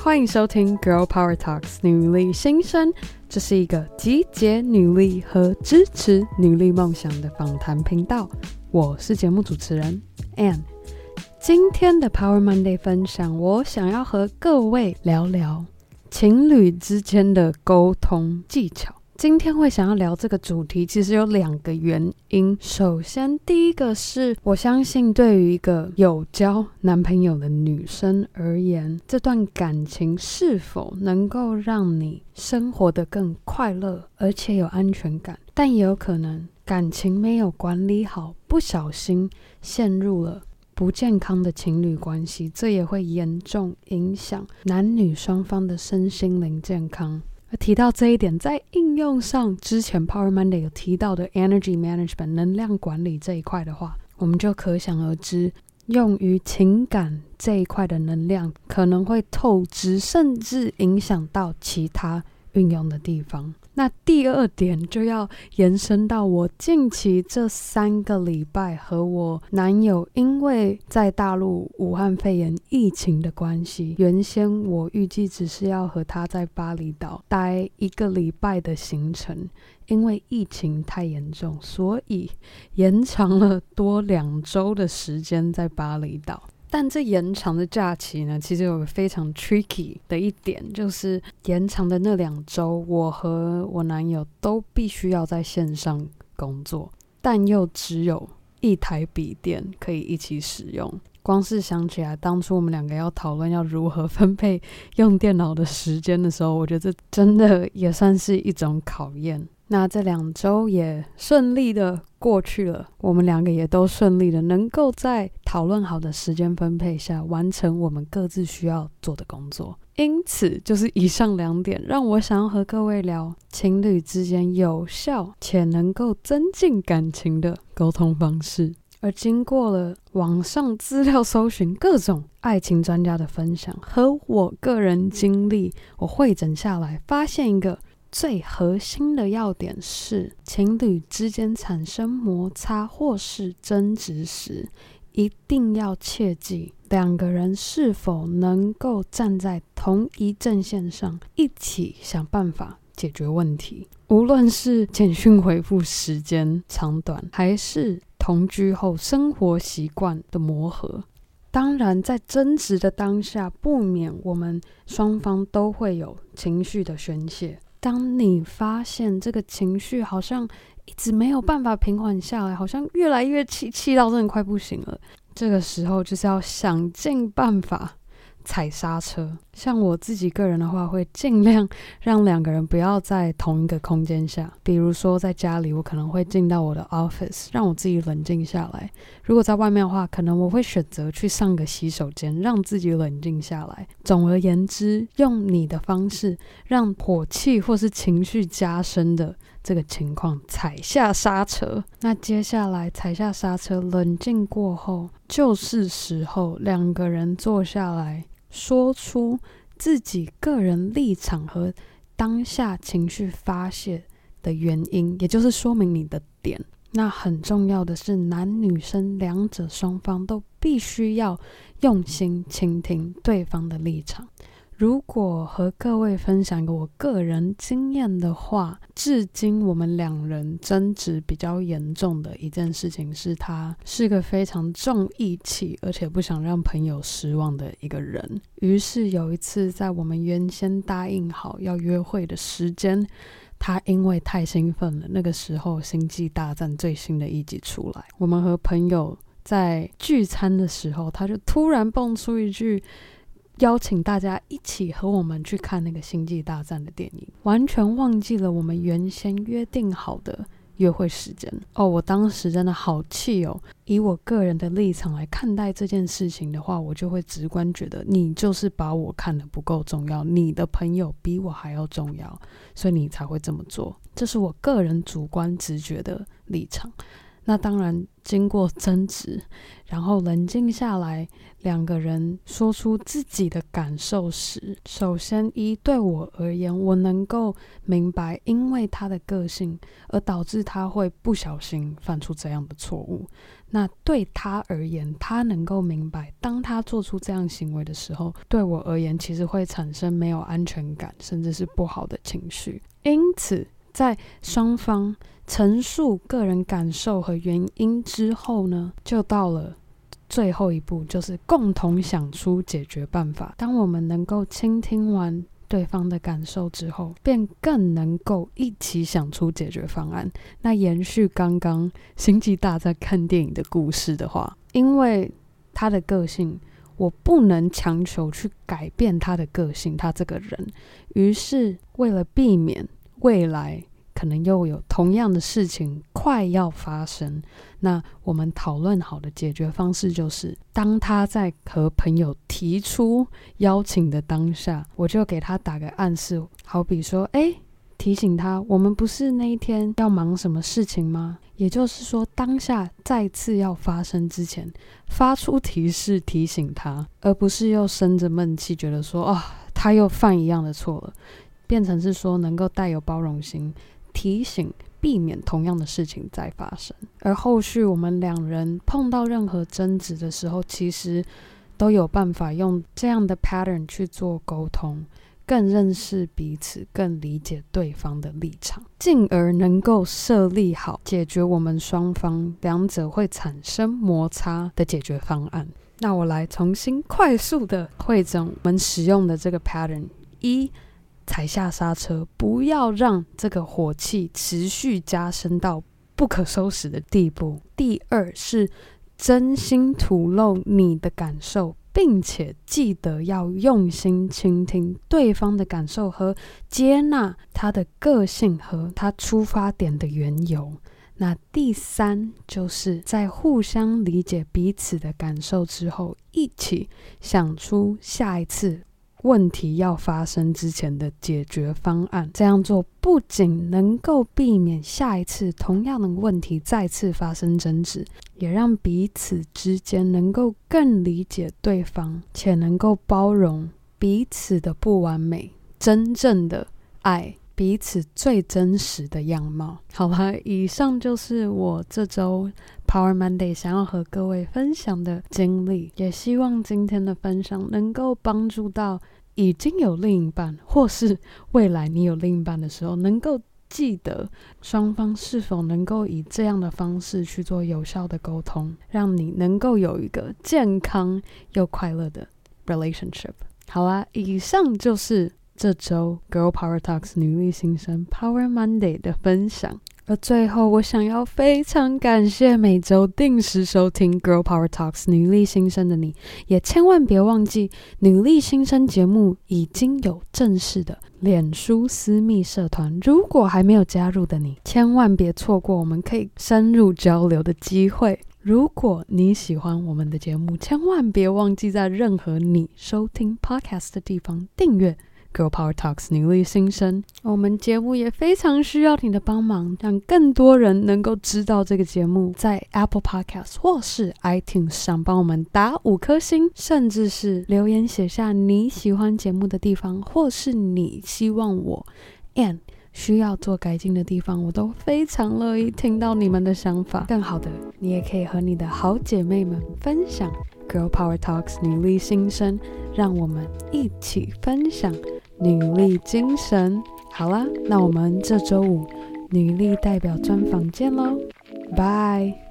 欢迎收听《Girl Power Talks》女力新生，这是一个集结女力和支持女力梦想的访谈频道。我是节目主持人 Anne。今天的 Power Monday 分享，我想要和各位聊聊情侣之间的沟通技巧。今天会想要聊这个主题，其实有两个原因。首先，第一个是我相信，对于一个有交男朋友的女生而言，这段感情是否能够让你生活得更快乐，而且有安全感，但也有可能感情没有管理好，不小心陷入了不健康的情侣关系，这也会严重影响男女双方的身心灵健康。提到这一点，在应用上，之前 Power Monday 有提到的 Energy Management 能量管理这一块的话，我们就可想而知，用于情感这一块的能量可能会透支，甚至影响到其他运用的地方。那第二点就要延伸到我近期这三个礼拜和我男友，因为在大陆武汉肺炎疫情的关系，原先我预计只是要和他在巴厘岛待一个礼拜的行程，因为疫情太严重，所以延长了多两周的时间在巴厘岛。但这延长的假期呢，其实有个非常 tricky 的一点，就是延长的那两周，我和我男友都必须要在线上工作，但又只有一台笔电可以一起使用。光是想起来，当初我们两个要讨论要如何分配用电脑的时间的时候，我觉得这真的也算是一种考验。那这两周也顺利的过去了，我们两个也都顺利的能够在讨论好的时间分配下完成我们各自需要做的工作。因此，就是以上两点让我想要和各位聊情侣之间有效且能够增进感情的沟通方式。而经过了网上资料搜寻、各种爱情专家的分享和我个人经历，我会诊下来，发现一个。最核心的要点是，情侣之间产生摩擦或是争执时，一定要切记两个人是否能够站在同一阵线上，一起想办法解决问题。无论是简讯回复时间长短，还是同居后生活习惯的磨合，当然在争执的当下，不免我们双方都会有情绪的宣泄。当你发现这个情绪好像一直没有办法平缓下来，好像越来越气，气到真的快不行了，这个时候就是要想尽办法。踩刹车，像我自己个人的话，会尽量 让两个人不要在同一个空间下。比如说在家里，我可能会进到我的 office，让我自己冷静下来；如果在外面的话，可能我会选择去上个洗手间，让自己冷静下来。总而言之，用你的方式让火气或是情绪加深的这个情况踩下刹车。那接下来踩下刹车，冷静过后，就是时候两个人坐下来。说出自己个人立场和当下情绪发泄的原因，也就是说明你的点。那很重要的是，男女生两者双方都必须要用心倾听对方的立场。如果和各位分享一个我个人经验的话，至今我们两人争执比较严重的一件事情是，他是个非常重义气，而且不想让朋友失望的一个人。于是有一次，在我们原先答应好要约会的时间，他因为太兴奋了，那个时候《星际大战》最新的一集出来，我们和朋友在聚餐的时候，他就突然蹦出一句。邀请大家一起和我们去看那个《星际大战》的电影，完全忘记了我们原先约定好的约会时间。哦，我当时真的好气哦！以我个人的立场来看待这件事情的话，我就会直观觉得你就是把我看得不够重要，你的朋友比我还要重要，所以你才会这么做。这是我个人主观直觉的立场。那当然，经过争执，然后冷静下来，两个人说出自己的感受时，首先一对我而言，我能够明白，因为他的个性而导致他会不小心犯出这样的错误。那对他而言，他能够明白，当他做出这样行为的时候，对我而言，其实会产生没有安全感，甚至是不好的情绪。因此，在双方陈述个人感受和原因之后呢，就到了最后一步，就是共同想出解决办法。当我们能够倾听完对方的感受之后，便更能够一起想出解决方案。那延续刚刚星际大战看电影的故事的话，因为他的个性，我不能强求去改变他的个性，他这个人。于是，为了避免未来，可能又有同样的事情快要发生，那我们讨论好的解决方式就是，当他在和朋友提出邀请的当下，我就给他打个暗示，好比说，诶，提醒他，我们不是那一天要忙什么事情吗？也就是说，当下再次要发生之前，发出提示提醒他，而不是又生着闷气，觉得说，哦，他又犯一样的错了，变成是说能够带有包容心。提醒，避免同样的事情再发生。而后续我们两人碰到任何争执的时候，其实都有办法用这样的 pattern 去做沟通，更认识彼此，更理解对方的立场，进而能够设立好解决我们双方两者会产生摩擦的解决方案。那我来重新快速的汇总我们使用的这个 pattern 一。踩下刹车，不要让这个火气持续加深到不可收拾的地步。第二是真心吐露你的感受，并且记得要用心倾听对方的感受和接纳他的个性和他出发点的缘由。那第三就是在互相理解彼此的感受之后，一起想出下一次。问题要发生之前的解决方案，这样做不仅能够避免下一次同样的问题再次发生争执，也让彼此之间能够更理解对方，且能够包容彼此的不完美，真正的爱彼此最真实的样貌。好吧，以上就是我这周 Power Monday 想要和各位分享的经历，也希望今天的分享能够帮助到已经有另一半，或是未来你有另一半的时候，能够记得双方是否能够以这样的方式去做有效的沟通，让你能够有一个健康又快乐的 relationship。好啦，以上就是。这周 Girl Power Talks 女力新生 Power Monday 的分享，而最后我想要非常感谢每周定时收听 Girl Power Talks 女力新生的你，也千万别忘记女力新生节目已经有正式的脸书私密社团，如果还没有加入的你，千万别错过我们可以深入交流的机会。如果你喜欢我们的节目，千万别忘记在任何你收听 Podcast 的地方订阅。Girl Power Talks 女力新生，我们节目也非常需要你的帮忙，让更多人能够知道这个节目。在 Apple Podcast 或是 iTunes 上帮我们打五颗星，甚至是留言写下你喜欢节目的地方，或是你希望我 and 需要做改进的地方，我都非常乐意听到你们的想法。更好的，你也可以和你的好姐妹们分享 Girl Power Talks 女力新生，让我们一起分享。女力精神，好啦，那我们这周五女力代表专访见喽，拜。